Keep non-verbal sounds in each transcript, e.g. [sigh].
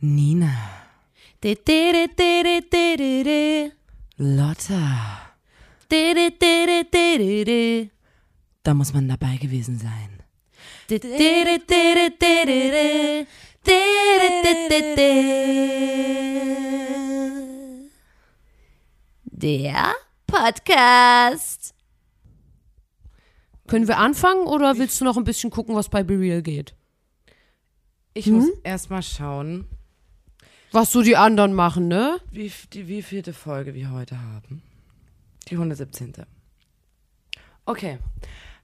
Nina. Lotta. Da muss man dabei gewesen sein. Der Podcast. Können wir anfangen oder willst du noch ein bisschen gucken, was bei Bereal geht? Ich muss erstmal schauen, Was so die anderen machen, ne? wie, die wievielte Folge wir heute haben. Die 117. Okay.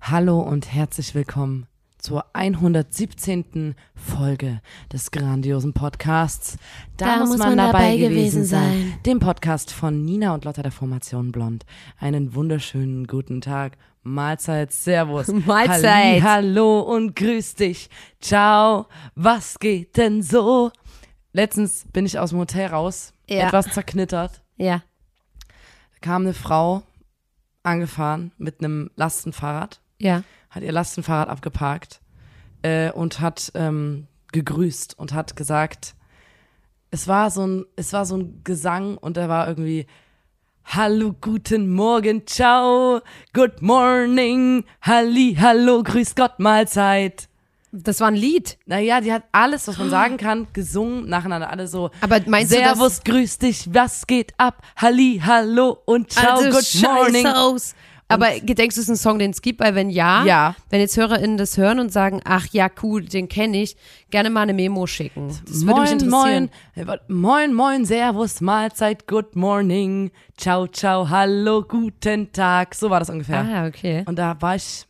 Hallo und herzlich willkommen zur 117. Folge des grandiosen Podcasts. Da, muss man, dabei, gewesen sein. Dem Podcast von Nina und Lotta der Formation Blond. Einen wunderschönen guten Tag. Mahlzeit, Servus. [laughs] Mahlzeit. Halli, hallo und grüß dich. Ciao. Was geht denn so? Letztens bin ich aus dem Hotel raus, Ja. etwas zerknittert. Ja. Da kam eine Frau angefahren mit einem Lastenfahrrad, Ja. hat ihr Lastenfahrrad abgeparkt äh, und hat ähm, gegrüßt und hat gesagt, es war so ein, es war so ein Gesang und er war irgendwie Hallo, guten Morgen, ciao, good morning, Halli, hallo, grüß Gott, Mahlzeit. Das war ein Lied. Naja, die hat alles, was man sagen kann, gesungen, nacheinander, alle so. Aber meinst du, dass- Servus, grüß dich, was geht ab? Halli, hallo und ciao, Also good morning. Scheiß aus. Aber denkst du, es ist ein Song, den es gibt? Weil wenn ja, Ja. wenn jetzt HörerInnen das hören und sagen, ach ja, cool, den kenne ich, gerne mal eine Memo schicken. Das würde mich moin, interessieren. moin, äh, moin, moin, servus, Mahlzeit, good morning, ciao, ciao, hallo, guten Tag. So war das ungefähr. Ah, okay. Und da war ich,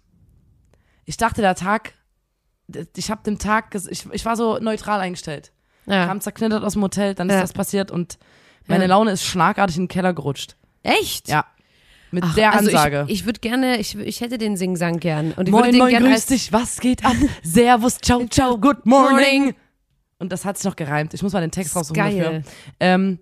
ich dachte, der Tag, ich habe dem Tag, ich, ich war so neutral eingestellt. Ja. Kam zerknittert aus dem Hotel, dann ist Ja. das passiert und meine. Laune ist schlagartig in den Keller gerutscht. Echt? Ja. Mit Ach, der also Ansage. Ich, ich würde gerne, ich, ich hätte den Singsang gern. Und ich würde moin, den moin, gern grüß dich, was geht ab? [laughs] Servus, ciao, ciao, good morning. Und das hat sich noch gereimt. Ich muss mal den Text raussuchen Geil. dafür. Ähm,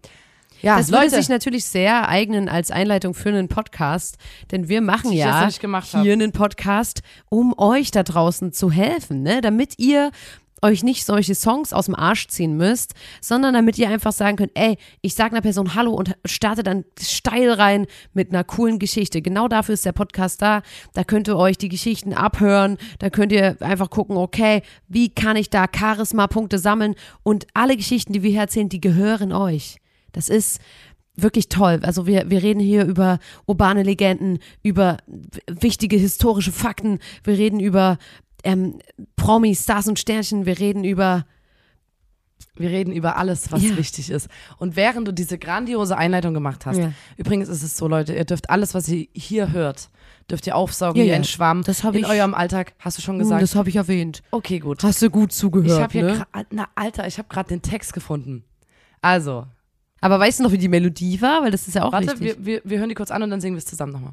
ja, Das würde Leute, sich natürlich sehr eignen als Einleitung für einen Podcast, denn wir machen ja gemacht hab. hier einen Podcast, um euch da draußen zu helfen, ne? damit ihr euch nicht solche Songs aus dem Arsch ziehen müsst, sondern damit ihr einfach sagen könnt, ey, ich sag einer Person Hallo und starte dann steil rein mit einer coolen Geschichte. Genau dafür ist der Podcast da. Da könnt ihr euch die Geschichten abhören, da könnt ihr einfach gucken, okay, wie kann ich da Charisma-Punkte sammeln und alle Geschichten, die wir hier erzählen, die gehören euch. Das ist wirklich toll. Also wir, wir reden hier über urbane Legenden, über wichtige historische Fakten, wir reden über ähm, Promis, Stars und Sternchen, wir reden über Wir reden über alles, was Ja. wichtig ist. Und während du diese grandiose Einleitung gemacht hast, Ja. übrigens ist es so, Leute, ihr dürft alles, was ihr hier hört, dürft ihr aufsaugen Ja, wie ein Schwamm. Das hab in ich- eurem Alltag. Hast du schon Hm, gesagt? das habe ich erwähnt. okay, gut. Hast du gut zugehört, ich habe hier, ne? gra- na Alter, ich habe gerade den Text gefunden. Also, Aber weißt du noch, wie die Melodie war? Weil das ist ja auch warte, wichtig. wir, wir, wir hören die kurz an und dann singen wir es zusammen nochmal.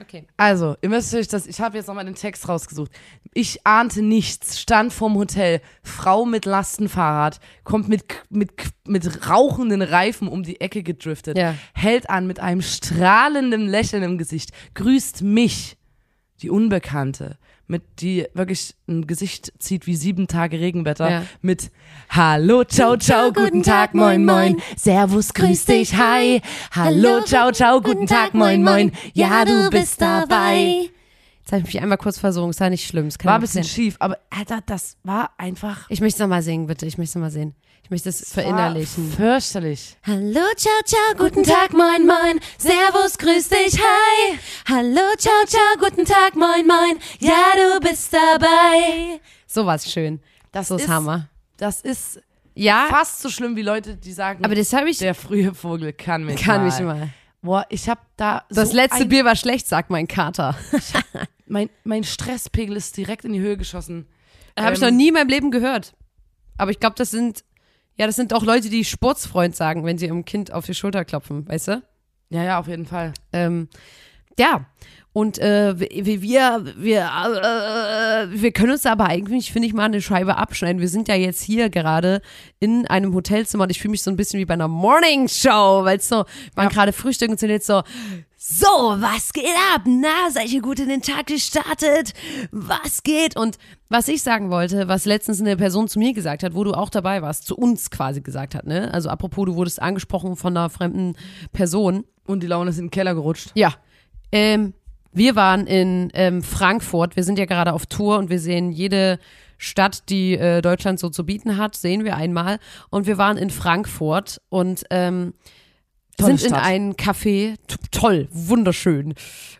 Okay. Also, ihr müsst euch das, ich habe jetzt nochmal den Text rausgesucht. Ich ahnte nichts, stand vorm Hotel, Frau mit Lastenfahrrad, kommt mit, mit, mit rauchenden Reifen um die Ecke gedriftet, Ja. hält an mit einem strahlenden Lächeln im Gesicht, grüßt mich, die Unbekannte, mit die wirklich ein Gesicht zieht wie sieben Tage Regenwetter, Ja. mit Hallo, ciao, ciao, guten Tag, moin, moin, Servus, grüß dich, hi, Hallo, ciao, ciao, guten Tag, moin, moin, ja, du bist dabei. Jetzt habe ich mich einmal kurz versogen, ist ja nicht schlimm. es kann War ein bisschen passieren. schief, aber Alter, das war einfach Ich möchte es nochmal singen, bitte. Ich möchte es nochmal sehen. Ich möchte es verinnerlichen. War fürchterlich. Hallo, ciao, ciao, guten Tag, moin, moin. Servus, grüß dich, hi. Hallo, ciao, ciao, guten Tag, moin, moin. Ja, du bist dabei. So war's schön. Das so ist Hammer. Das ist Ja, fast so schlimm wie Leute, die sagen, aber das habe ich, der frühe Vogel kann mich kann mal. mich mal. Boah, ich hab da Das so letzte ein, Bier war schlecht, sagt mein Kater. mein, mein Stresspegel ist direkt in die Höhe geschossen. Habe ich Ähm, noch nie in meinem Leben gehört. Aber ich glaube, das sind, ja, das sind auch Leute, die Sportsfreund sagen, wenn sie ihrem Kind auf die Schulter klopfen, weißt du? Ja, ja, auf jeden Fall. Ähm, ja. Und äh, wir, wir, wir, äh, wir können uns aber eigentlich, finde ich, mal eine Scheibe abschneiden. Wir sind ja jetzt hier gerade in einem Hotelzimmer und ich fühle mich so ein bisschen wie bei einer Morning Show, weil es so, waren Ja. gerade frühstücken und sind jetzt so, So, was geht ab? Na, seid ihr gut in den Tag gestartet? Was geht? Und was ich sagen wollte, was letztens eine Person zu mir gesagt hat, wo du auch dabei warst, zu uns quasi gesagt hat, ne? Also apropos, du wurdest angesprochen von einer fremden Person. Und die Laune ist in den Keller gerutscht. Ja. Ähm, wir waren in ähm, Frankfurt. Wir sind ja gerade auf Tour und wir sehen jede Stadt, die äh, Deutschland so zu bieten hat, sehen wir einmal. Und wir waren in Frankfurt und ähm, sind in Stadt. ein Café, toll, wunderschön,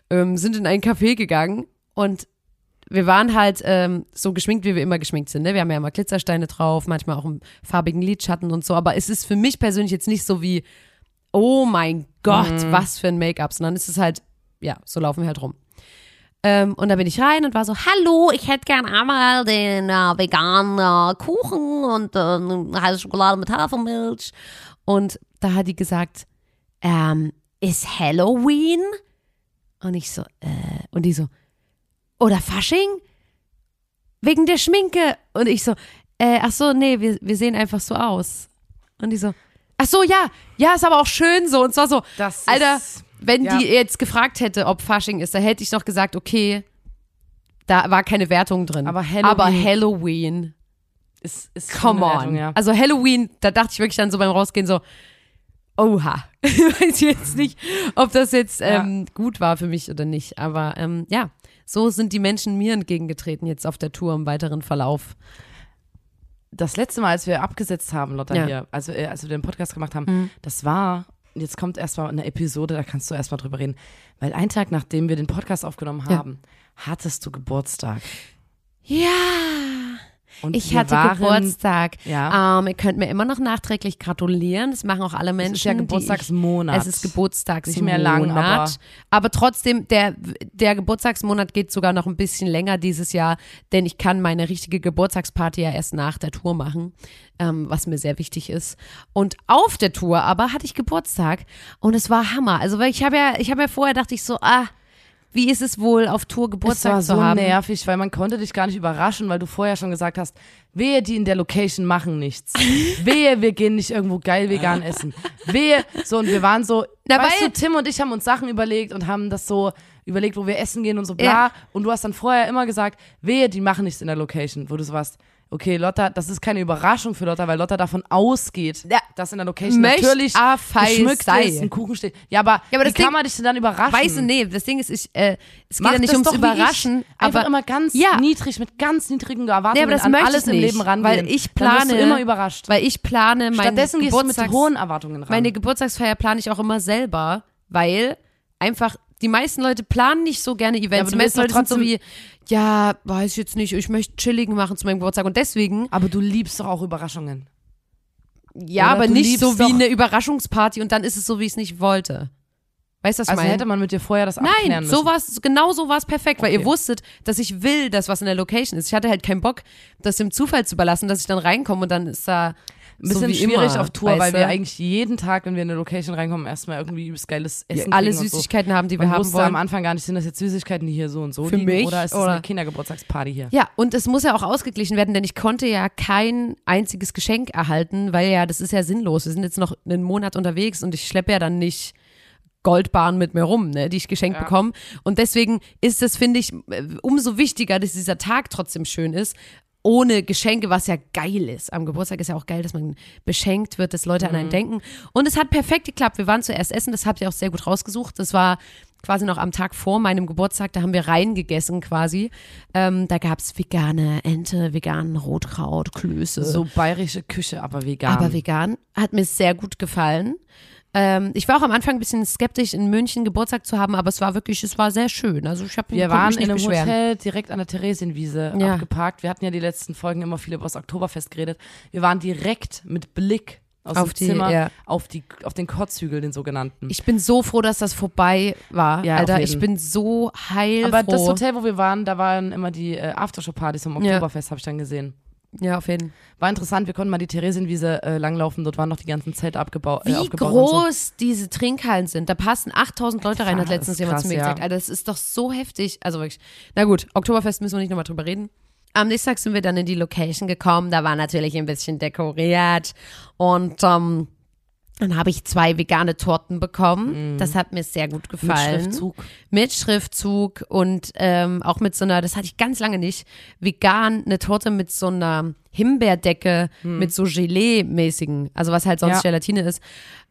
ähm, sind in ein Café gegangen und wir waren halt ähm, so geschminkt, wie wir immer geschminkt sind. Ne? Wir haben ja immer Glitzersteine drauf, manchmal auch einen farbigen Lidschatten und so. Aber es ist für mich persönlich jetzt nicht so wie, oh mein Gott, Mhm. was für ein Make-up, sondern es ist halt, ja, so laufen wir halt rum. Ähm, und da bin ich rein und war so, hallo, ich hätte gern einmal den äh, veganen äh, Kuchen und äh, eine heiße Schokolade mit Hafermilch. Und da hat die gesagt, ähm, ist Halloween? Und ich so, äh, und die so, oder Fasching? Wegen der Schminke. Und ich so, äh, ach so, nee, wir, wir sehen einfach so aus. Und die so, ach so, ja, ja, ist aber auch schön so. Und zwar so, Das ist- Alter, wenn ja. die jetzt gefragt hätte, ob Fasching ist, da hätte ich noch gesagt, okay, da war keine Wertung drin. Aber Halloween- Aber Halloween, Ist, ist come on. Wertung, ja. Also Halloween, da dachte ich wirklich dann so beim Rausgehen so, oha. [laughs] Ich weiß jetzt nicht, ob das jetzt Ja. ähm, gut war für mich oder nicht. Aber ähm, ja, so sind die Menschen mir entgegengetreten jetzt auf der Tour im weiteren Verlauf. das letzte Mal, als wir abgesetzt haben, Lotta, Ja. hier, also als wir den Podcast gemacht haben, das war, jetzt kommt erstmal eine Episode, da kannst du erstmal drüber reden. Weil einen Tag, nachdem wir den Podcast aufgenommen Ja. haben, hattest du Geburtstag. Ja. Und Ich hatte waren, Geburtstag. Ja. Ähm, ihr könnt mir immer noch nachträglich gratulieren. Das machen auch alle Menschen. Es ist ja Geburtstagsmonat. Ich, es ist Geburtstagsmonat. Nicht mehr lang, aber- aber trotzdem, der, der Geburtstagsmonat geht sogar noch ein bisschen länger dieses Jahr, denn ich kann meine richtige Geburtstagsparty ja erst nach der Tour machen, ähm, was mir sehr wichtig ist. Und auf der Tour aber hatte ich Geburtstag und es war Hammer. Also weil ich habe ja, ich habe ja vorher dachte ich so, ah, wie ist es wohl auf Tour Es Geburtstag war zu so haben? nervig, weil man konnte dich gar nicht überraschen, weil du vorher schon gesagt hast, wehe, die in der Location machen nichts. [laughs] wehe, wir gehen nicht irgendwo geil vegan essen. Wehe, so und wir waren so, Na, weißt du, Tim und ich haben uns Sachen überlegt und haben das so überlegt, wo wir essen gehen und so bla. Ja. Und du hast dann vorher immer gesagt, wehe, die machen nichts in der Location, wo du so warst. Okay, Lotta, das ist keine Überraschung für Lotta, weil Lotta davon ausgeht, Ja. dass in der Location Möcht natürlich geschmückt sei. ist, ein Kuchen steht. Ja, aber, Ja, aber das wie kann Ding- man dich denn dann überraschen? Weißt du, nee, das Ding ist, ich, äh, es geht Mach ja nicht ums Überraschen, aber immer ganz Ja. niedrig, mit ganz niedrigen Erwartungen Nee, aber das an alles ich im nicht, Leben rangehen. weil ich plane- immer überrascht. weil ich plane mein Stattdessen gehst du mit hohen Erwartungen ran. meine Geburtstagsfeier plane ich auch immer selber, weil einfach die meisten Leute planen nicht so gerne Events. Ja, die meisten Leute sind so wie, ja, weiß ich jetzt nicht, ich möchte chilligen machen zu meinem Geburtstag und deswegen, aber du liebst doch auch Überraschungen. ja, Oder aber nicht so wie eine Überraschungsparty und dann ist es so, wie ich es nicht wollte. Weißt du, was ich Also meine? hätte man mit dir vorher das abklären Nein, müssen. so war's, genau so war es perfekt, weil Okay. ihr wusstet, dass ich will, dass was in der Location ist. Ich hatte halt keinen Bock, das dem Zufall zu überlassen, dass ich dann reinkomme und dann ist da Ein bisschen so wie schwierig immer, auf Tour, weil wir eigentlich jeden Tag, wenn wir in eine Location reinkommen, erstmal irgendwie übelst geiles Essen alle kriegen und so. Süßigkeiten haben, die wir Man haben wusste wollen. am Anfang gar nicht, sind das jetzt Süßigkeiten, die hier so und so Für liegen, mich, oder ist das oder- eine Kindergeburtstagsparty hier? Ja, und es muss ja auch ausgeglichen werden, denn ich konnte ja kein einziges Geschenk erhalten, weil ja, das ist ja sinnlos. Wir sind jetzt noch einen Monat unterwegs und ich schleppe ja dann nicht Goldbahn mit mir rum, ne, die ich geschenkt Ja. bekomme. Und deswegen ist es, finde ich, äh, umso wichtiger, dass dieser Tag trotzdem schön ist. Ohne Geschenke, was ja geil ist. Am Geburtstag ist ja auch geil, dass man beschenkt wird, dass Leute an einen denken. Und es hat perfekt geklappt. Wir waren zuerst essen, das habt ihr auch sehr gut rausgesucht. Das war quasi noch am Tag vor meinem Geburtstag, da haben wir reingegessen quasi. Ähm, da gab es vegane Ente, veganen Rotkraut, Klöße. So bayerische Küche, aber vegan. aber vegan. Hat mir sehr gut gefallen. Ähm, ich war auch am Anfang ein bisschen skeptisch, in München Geburtstag zu haben, aber es war wirklich, es war sehr schön. Also ich habe Wir waren in einem beschweren. Hotel direkt an der Theresienwiese Ja. abgeparkt. Wir hatten ja die letzten Folgen immer viel über das Oktoberfest geredet. Wir waren direkt mit Blick aus Auf dem die- Zimmer ja. auf, die, auf den Kotzhügel, den sogenannten. Ich bin so froh, dass das vorbei war. Ja, Alter, ich bin so heilfroh. Aber das Hotel, wo wir waren, da waren immer die äh, Aftershow-Partys vom Ja. Oktoberfest, habe ich dann gesehen. Ja, auf jeden Fall. War interessant, wir konnten mal die Theresienwiese äh, langlaufen, dort waren noch die ganzen Zelte abgebau äh, Wie aufgebaut. und so. groß diese Trinkhallen sind. Da passen 8000 Leute rein, hat letztens jemand krass, zu mir ja. gesagt. Alter, das ist doch so heftig. Also wirklich. Na gut, Oktoberfest müssen wir nicht nochmal drüber reden. Am nächsten Tag sind wir dann in die Location gekommen. Da war natürlich ein bisschen dekoriert. Und ähm, Dann habe ich zwei vegane Torten bekommen. Das hat mir sehr gut Mit gefallen. Schriftzug. Mit Schriftzug und ähm, auch mit so einer, das hatte ich ganz lange nicht, vegan, eine Torte mit so einer Himbeerdecke, mit so Gelee-mäßigen, also was halt sonst Ja. Gelatine ist.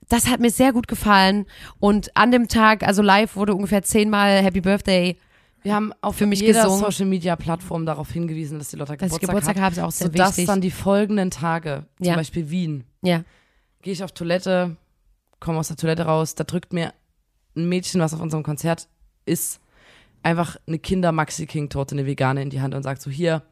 Das hat mir sehr gut gefallen. Und an dem Tag, also live wurde ungefähr zehnmal Happy Birthday. Wir haben auf Für mich jeder gesungen. Social Media Plattform darauf hingewiesen, dass die Lotta Dass ich Geburtstag, Geburtstag hat, habe, ist auch sehr sodass wichtig. dann die folgenden Tage, zum Ja. Beispiel Wien, Ja. Gehe ich auf Toilette, komme aus der Toilette raus, da drückt mir ein Mädchen, was auf unserem Konzert ist, einfach eine Kinder-Maxi-King-Torte, eine vegane in die Hand und sagt so, hier,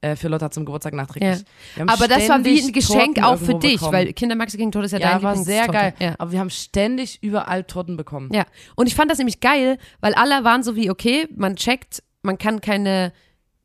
äh, für Lotta zum Geburtstag nachträglich. Haben Aber das war wie ein Geschenk Torten auch für dich, bekommen. weil Kinder Maxi King Tod ist ja, ja, dein war sehr geil. Ja. Aber wir haben ständig überall Torten bekommen. Ja, und ich fand das nämlich geil, weil alle waren so wie, okay, man checkt, man kann keine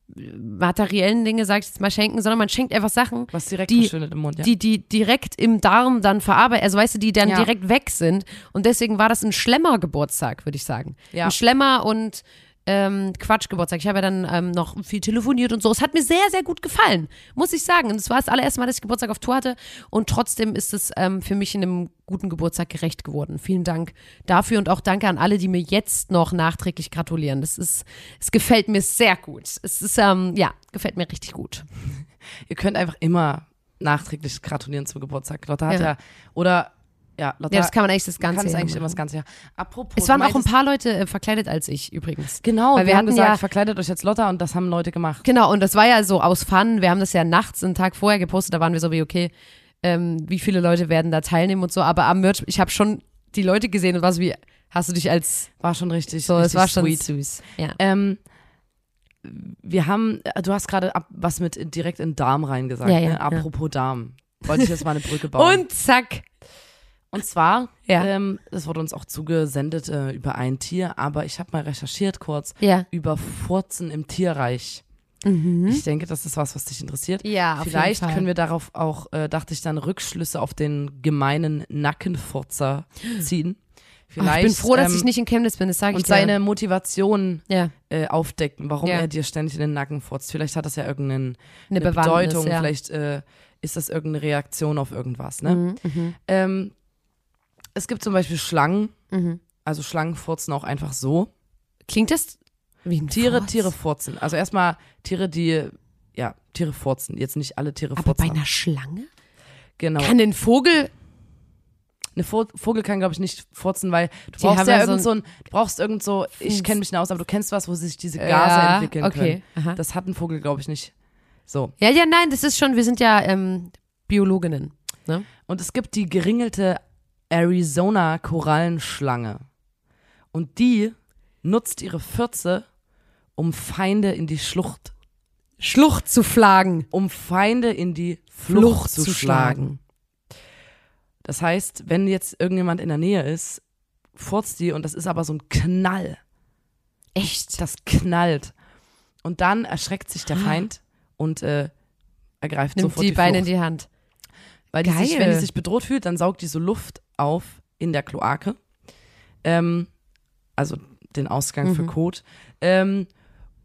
materiellen Dinge, sag ich jetzt mal, schenken, sondern man schenkt einfach Sachen, Was direkt Die- im Mund, ja. die, die direkt im Darm dann verarbeiten, also weißt du, die dann Ja. direkt weg sind. Und deswegen war das ein Schlemmer-Geburtstag, würde ich sagen. Ja. Ein Schlemmer und ähm, Quatsch-Geburtstag. Ich habe ja dann ähm, noch viel telefoniert und so. Es hat mir sehr, sehr gut gefallen, muss ich sagen. Und es war das allererste Mal, dass ich Geburtstag auf Tour hatte. Und trotzdem ist es ähm, für mich in einem guten Geburtstag gerecht geworden. Vielen Dank dafür und auch danke an alle, die mir jetzt noch nachträglich gratulieren. Das ist, es gefällt mir sehr gut. Es ist, ähm, ja, gefällt mir richtig gut. [laughs] Ihr könnt einfach immer nachträglich gratulieren zum Geburtstag. Lotta hat Ja. ja, oder, ja, Lotta Ja, das kann man eigentlich das ganze kann es Jahr eigentlich immer das ganze Jahr. Apropos, Es waren auch ein paar Leute äh, verkleidet als ich übrigens. Genau, Weil wir, wir haben gesagt, ja- verkleidet euch jetzt Lotta und das haben Leute gemacht. Genau, und das war ja so aus Fun. Wir haben das ja nachts, einen Tag vorher gepostet. Da waren wir so wie, okay, ähm, wie viele Leute werden da teilnehmen und so. Aber am Merch, ich habe schon die Leute gesehen und war so wie, hast du dich als War schon richtig, so, richtig es war schon sweet. süß. Ja. Ähm, wir haben, äh, du hast gerade was mit direkt in Darm reingesagt. Ja, ja, ne? ja. Apropos Darm. Wollte ich jetzt mal eine Brücke [laughs] bauen. Und zack. Und zwar, Ja. ähm, das wurde uns auch zugesendet äh, über ein Tier, aber ich habe mal recherchiert kurz Ja. über Furzen im Tierreich. Ich denke, das ist was, was dich interessiert. Mhm. Ja, Vielleicht können wir darauf auch, äh, dachte ich, dann Rückschlüsse auf den gemeinen Nackenfurzer ziehen. Vielleicht, ich bin froh, dass ähm, ich nicht in Chemnitz bin, das sage ich und dir. seine Motivation ja, äh, aufdecken, warum Ja. er dir ständig in den Nacken furzt. Vielleicht hat das ja irgendeine eine, eine Bedeutung, vielleicht äh, ist das irgendeine Reaktion auf irgendwas. Ne? Mhm, mhm, Ähm, es gibt zum Beispiel Schlangen, mhm. also Schlangen furzen auch einfach so. Klingt das wie ein Tiere, Furz? Tiere furzen. Also erstmal Tiere, die, ja, Tiere furzen. Jetzt nicht alle Tiere Aber bei furzen. einer Schlange? genau. Kann ein Vogel Eine Vo Vogel kann, glaube ich, nicht furzen, weil du Die brauchst ja irgend so ein, du brauchst irgend so, ich kenne mich nicht aus, aber du kennst was, wo sich diese Gase Ja, entwickeln okay, aha. können. Das hat ein Vogel, glaube ich, nicht. So. Ja, ja, nein, das ist schon, wir sind ja ähm, Biologinnen. Ne? Und es gibt die geringelte Arizona-Korallenschlange. Und die nutzt ihre Fürze, um Feinde in die Schlucht, Schlucht zu flagen. um Feinde in die Flucht, zu, schlagen. Das heißt, wenn jetzt irgendjemand in der Nähe ist, furzt die und das ist aber so ein Knall. Echt? Das knallt. Und dann erschreckt sich der Feind und äh, ergreift Ah. Nimmt sofort die, die, Beine in Flucht. die Hand. Weil die sich, Geil. wenn die sich bedroht fühlt, dann saugt die so Luft auf in der Kloake. Ähm, also den Ausgang für Mhm. Kot. Ähm,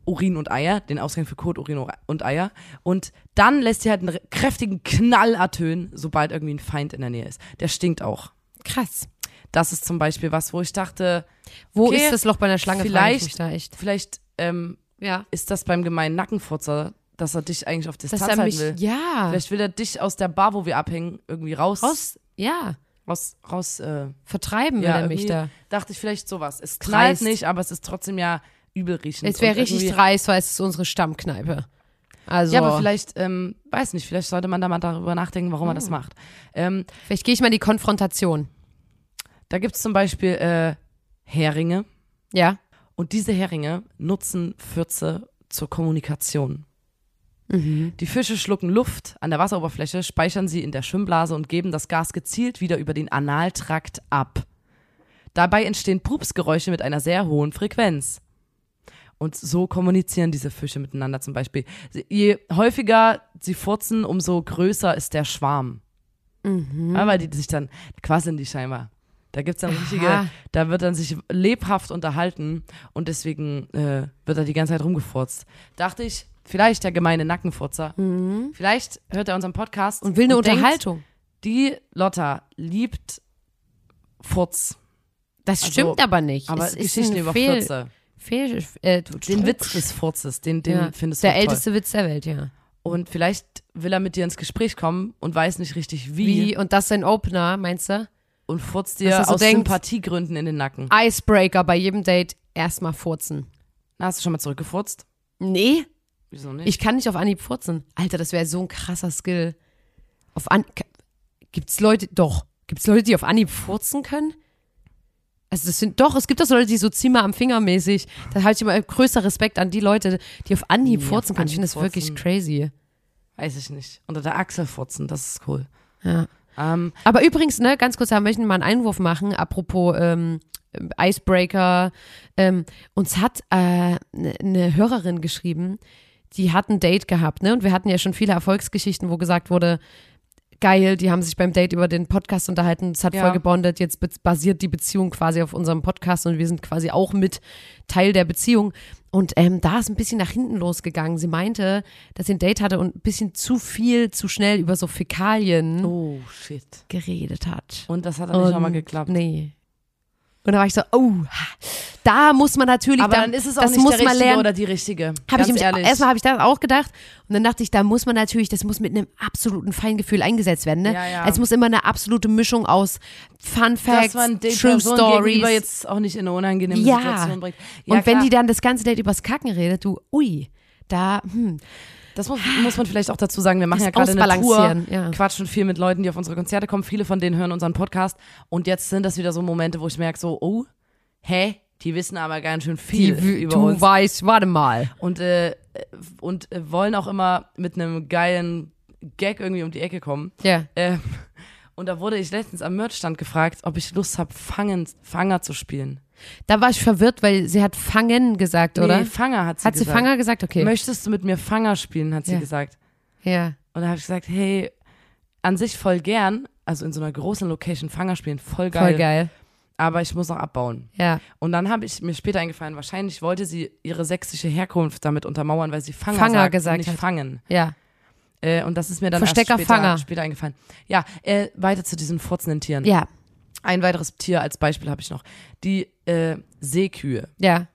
Urin und Eier, den Ausgang für Kot, Urin und Eier. Und dann lässt sie halt einen kräftigen Knall ertönen, sobald irgendwie ein Feind in der Nähe ist. Der stinkt auch. Krass. Das ist zum Beispiel was, wo ich dachte, Wo Okay, ist das Loch bei einer Schlange? vielleicht- vielleicht ähm, Ja. ist das beim gemeinen Nackenfurzer, dass er dich eigentlich auf Dass Distanz er halten mich, will. ja, Vielleicht will er dich aus der Bar, wo wir abhängen, irgendwie raus. raus, ja, raus, raus äh, vertreiben Ja, will er mich da. dachte ich vielleicht sowas. Es knallt Dreist. nicht, aber es ist trotzdem ja übel riechend. Es wäre richtig dreist, weil es ist unsere Stammkneipe. Also, Ja, aber vielleicht, ähm, weiß nicht, vielleicht sollte man da mal darüber nachdenken, warum Hm. das macht. Ähm, vielleicht gehe ich mal in die Konfrontation. da gibt es zum Beispiel äh, Heringe Ja. und diese Heringe nutzen Pfütze zur Kommunikation. Mhm. Die Fische schlucken Luft an der Wasseroberfläche, speichern sie in der Schwimmblase und geben das Gas gezielt wieder über den Analtrakt ab. Dabei entstehen Pupsgeräusche mit einer sehr hohen Frequenz. Und so kommunizieren diese Fische miteinander zum Beispiel. Je häufiger sie furzen, umso größer ist der Schwarm. Mhm. Ja, weil die sich dann quasseln die scheinbar. Da gibt's dann richtige, Aha. da wird dann sich lebhaft unterhalten und deswegen äh, wird er die ganze Zeit rumgefurzt. Dachte ich, vielleicht der gemeine Nackenfurzer. Vielleicht hört er unseren Podcast Mhm. Und will eine denkt, Unterhaltung. die Lotta liebt Furz. Das Also, stimmt aber nicht. Aber es ist Geschichten über Fehl, Furze. Fehl, äh, Den Witz des Furzes, den, den ja. findest du Der toll. älteste Witz der Welt, ja. Und vielleicht will er mit dir ins Gespräch kommen und weiß nicht richtig wie, Wie, und das ist ein Opener, meinst du? und furzt dir so aus denkt- Sympathiegründen in den Nacken. Icebreaker bei jedem Date erstmal furzen. Na, hast du schon mal zurückgefurzt? Nee, Wieso nicht? ich kann nicht auf Anhieb furzen. Alter, das wäre so ein krasser Skill. Auf An Gibt's Leute, doch, gibt's Leute, die auf Anhieb furzen können? Also das sind doch, es gibt doch so Leute, die so Zimmer am Finger mäßig. Da habe ich immer größter Respekt an die Leute, die auf Anhieb Nee, furzen auf können. Ich finde Anhieb das wirklich crazy. Weiß ich nicht. Unter der Achsel furzen, das ist cool. Ja. Ähm, Aber übrigens, ne, ganz kurz, da möchten wir mal einen Einwurf machen, apropos ähm, Icebreaker. Ähm, uns hat eine äh, ne Hörerin geschrieben, die hat ein Date gehabt, ne? Und wir hatten ja schon viele Erfolgsgeschichten, wo gesagt wurde, geil, die haben sich beim Date über den Podcast unterhalten, es hat Ja. voll gebondet, jetzt basiert die Beziehung quasi auf unserem Podcast und wir sind quasi auch mit Teil der Beziehung. Und ähm, da ist ein bisschen nach hinten losgegangen. Sie meinte, dass sie ein Date hatte und ein bisschen zu viel, zu schnell über so Fäkalien oh, shit. geredet hat. Und das hat dann nicht nochmal Und- geklappt. Nee. Und da war ich so, oh, da muss man natürlich, Aber dann ist es auch das nicht muss der man lernen. oder die richtige. Hab ich nämlich, erstmal habe ich das auch gedacht und dann dachte ich, da muss man natürlich, das muss mit einem absoluten Feingefühl eingesetzt werden. Ne? Ja, ja. Es muss immer eine absolute Mischung aus Fun Facts, True Person Stories. jetzt auch nicht in eine unangenehme Ja. Situation bringt. Und wenn klar. die dann das ganze Date übers Kacken redet, du, ui, da, hm, Das muss, muss man vielleicht auch dazu sagen. Wir machen Das ja gerade eine Tour, ja. quatschen viel mit Leuten, die auf unsere Konzerte kommen. Viele von denen hören unseren Podcast. Und jetzt sind das wieder so Momente, wo ich merke so, oh, hä? Die wissen aber ganz schön viel die, über du uns. weißt, warte mal. Und, äh, und äh, wollen auch immer mit einem geilen Gag irgendwie um die Ecke kommen. Ja, Ähm, und da wurde ich letztens am Merchstand gefragt, ob ich Lust habe, Fangen, Fanger zu spielen. Da war ich verwirrt, weil sie hat Fangen gesagt, oder? Nee, Fanger hat sie hat sie gesagt. Fanger gesagt? Okay. Möchtest du mit mir Fanger spielen, hat sie Ja. gesagt. ja. Und da habe ich gesagt, hey, an sich voll gern, also in so einer großen Location Fanger spielen, voll geil. Voll geil. Aber ich muss noch abbauen. Ja. Und dann habe ich mir später eingefallen, wahrscheinlich wollte sie ihre sächsische Herkunft damit untermauern, weil sie Fanger, Fanger sagt gesagt nicht hat. fangen. Ja. Äh, und das ist mir dann Verstecker, erst später, Fanger. später eingefallen. Ja, äh, weiter zu diesen furzenden Tieren. Ja. Ein weiteres Tier als Beispiel habe ich noch. Die äh, Seekühe. Ja.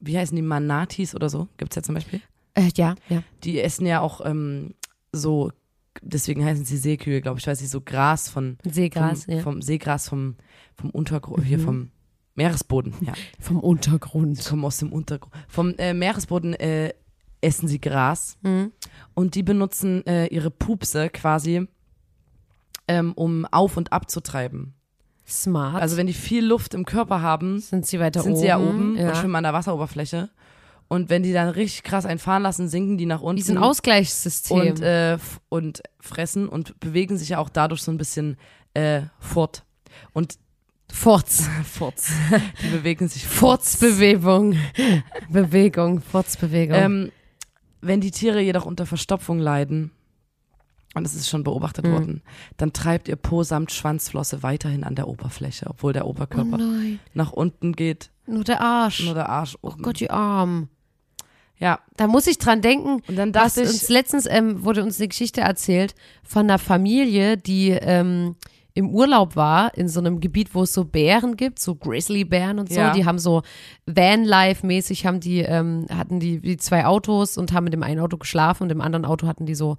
Wie heißen die? Manatis oder so? Gibt's ja zum Beispiel. Äh, ja, ja. Die essen ja auch ähm, so, deswegen heißen sie Seekühe, glaube ich, weil sie so Gras von Seegras, vom, ja. vom Seegras vom, vom Untergrund, hier Mhm. vom Meeresboden, ja. Vom Untergrund. Kommen aus dem Untergrund. Vom äh, Meeresboden äh, essen sie Gras Mhm. und die benutzen äh, ihre Pupse quasi, ähm, um auf und ab zu treiben. Smart. Also wenn die viel Luft im Körper haben, sind sie weiter sind oben. sie ja oben ja. und schwimmen an der Wasseroberfläche. Und wenn die dann richtig krass einfahren lassen, sinken die nach unten. Wie so ein Ausgleichssystem. und, äh, und fressen und bewegen sich ja auch dadurch so ein bisschen äh, fort. Und Furz. [laughs] Furz. Die bewegen sich fort. Furzbewegung. Bewegung. Furzbewegung. Ähm, wenn die Tiere jedoch unter Verstopfung leiden, und das ist schon beobachtet Mhm. worden, dann treibt ihr Po samt Schwanzflosse weiterhin an der Oberfläche, obwohl der oh Oberkörper nein. nach unten geht, Nur der Arsch. nur der Arsch oh oben. Gott, die Arm. Ja, Da muss ich dran denken, und dann dachte ich, uns letztens ähm, wurde uns eine Geschichte erzählt von einer Familie, die ähm, im Urlaub war in so einem Gebiet, wo es so Bären gibt, so Grizzlybären und so. Ja. Die haben so Vanlife-mäßig haben die ähm, hatten die, die zwei Autos und haben mit dem einen Auto geschlafen und im anderen Auto hatten die so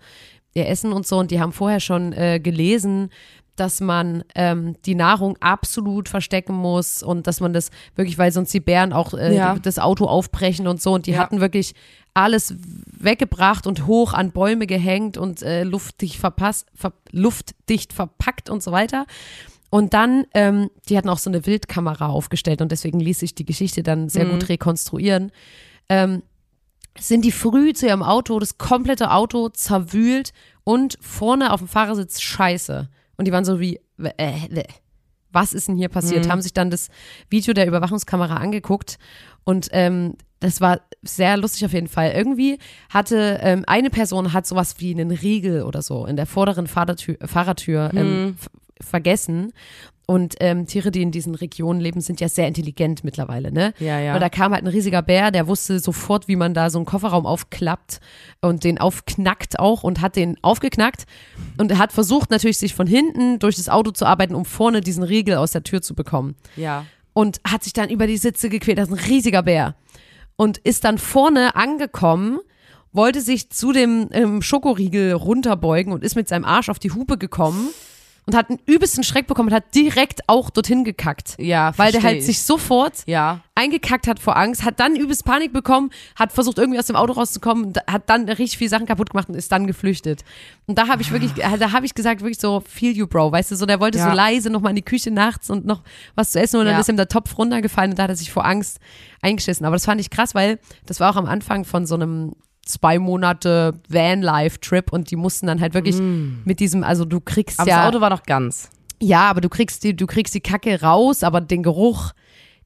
ihr Essen und so und die haben vorher schon äh, gelesen, dass man ähm, die Nahrung absolut verstecken muss und dass man das wirklich, weil sonst die Bären auch äh, Ja. das Auto aufbrechen und so und die Ja. hatten wirklich alles weggebracht und hoch an Bäume gehängt und äh, luftdicht verpasst, ver luftdicht verpackt und so weiter. Und dann, ähm, die hatten auch so eine Wildkamera aufgestellt und deswegen ließ sich die Geschichte dann sehr Mhm. gut rekonstruieren. Ähm, sind die früh zu ihrem Auto, das komplette Auto zerwühlt und vorne auf dem Fahrersitz Scheiße. Und die waren so wie, äh, was ist denn hier passiert? Mhm. Haben sich dann das Video der Überwachungskamera angeguckt und ähm, das war sehr lustig auf jeden Fall. Irgendwie hatte ähm, eine Person hat sowas wie einen Riegel oder so in der vorderen Fahrertür, Fahrertür ähm, f- vergessen Und ähm, Tiere, die in diesen Regionen leben, sind ja sehr intelligent mittlerweile, ne? Ja, ja. Aber da kam halt ein riesiger Bär, der wusste sofort, wie man da so einen Kofferraum aufklappt und den aufknackt auch und hat den aufgeknackt und hat versucht natürlich sich von hinten durch das Auto zu arbeiten, um vorne diesen Riegel aus der Tür zu bekommen. Ja. Und hat sich dann über die Sitze gequält. Das ist ein riesiger Bär. Und ist dann vorne angekommen, wollte sich zu dem ähm, Schokoriegel runterbeugen und ist mit seinem Arsch auf die Hupe gekommen und hat einen übelsten Schreck bekommen und hat direkt auch dorthin gekackt. Ja, Weil der halt ich. sich sofort Ja. eingekackt hat vor Angst, hat dann übelst Panik bekommen, hat versucht irgendwie aus dem Auto rauszukommen, hat dann richtig viele Sachen kaputt gemacht und ist dann geflüchtet. Und da habe ich wirklich, äh, da habe ich gesagt, wirklich so, feel you, Bro, weißt du, so, der wollte Ja. so leise noch mal in die Küche nachts und noch was zu essen und dann Ja. ist ihm der Topf runtergefallen und da hat er sich vor Angst eingeschissen. Aber das fand ich krass, weil das war auch am Anfang von so einem zwei Monate Van-Life-Trip und die mussten dann halt wirklich mit diesem, also du kriegst Mm. Aber ja, das Auto war noch ganz. ja, aber du kriegst die, du kriegst die Kacke raus, aber den Geruch,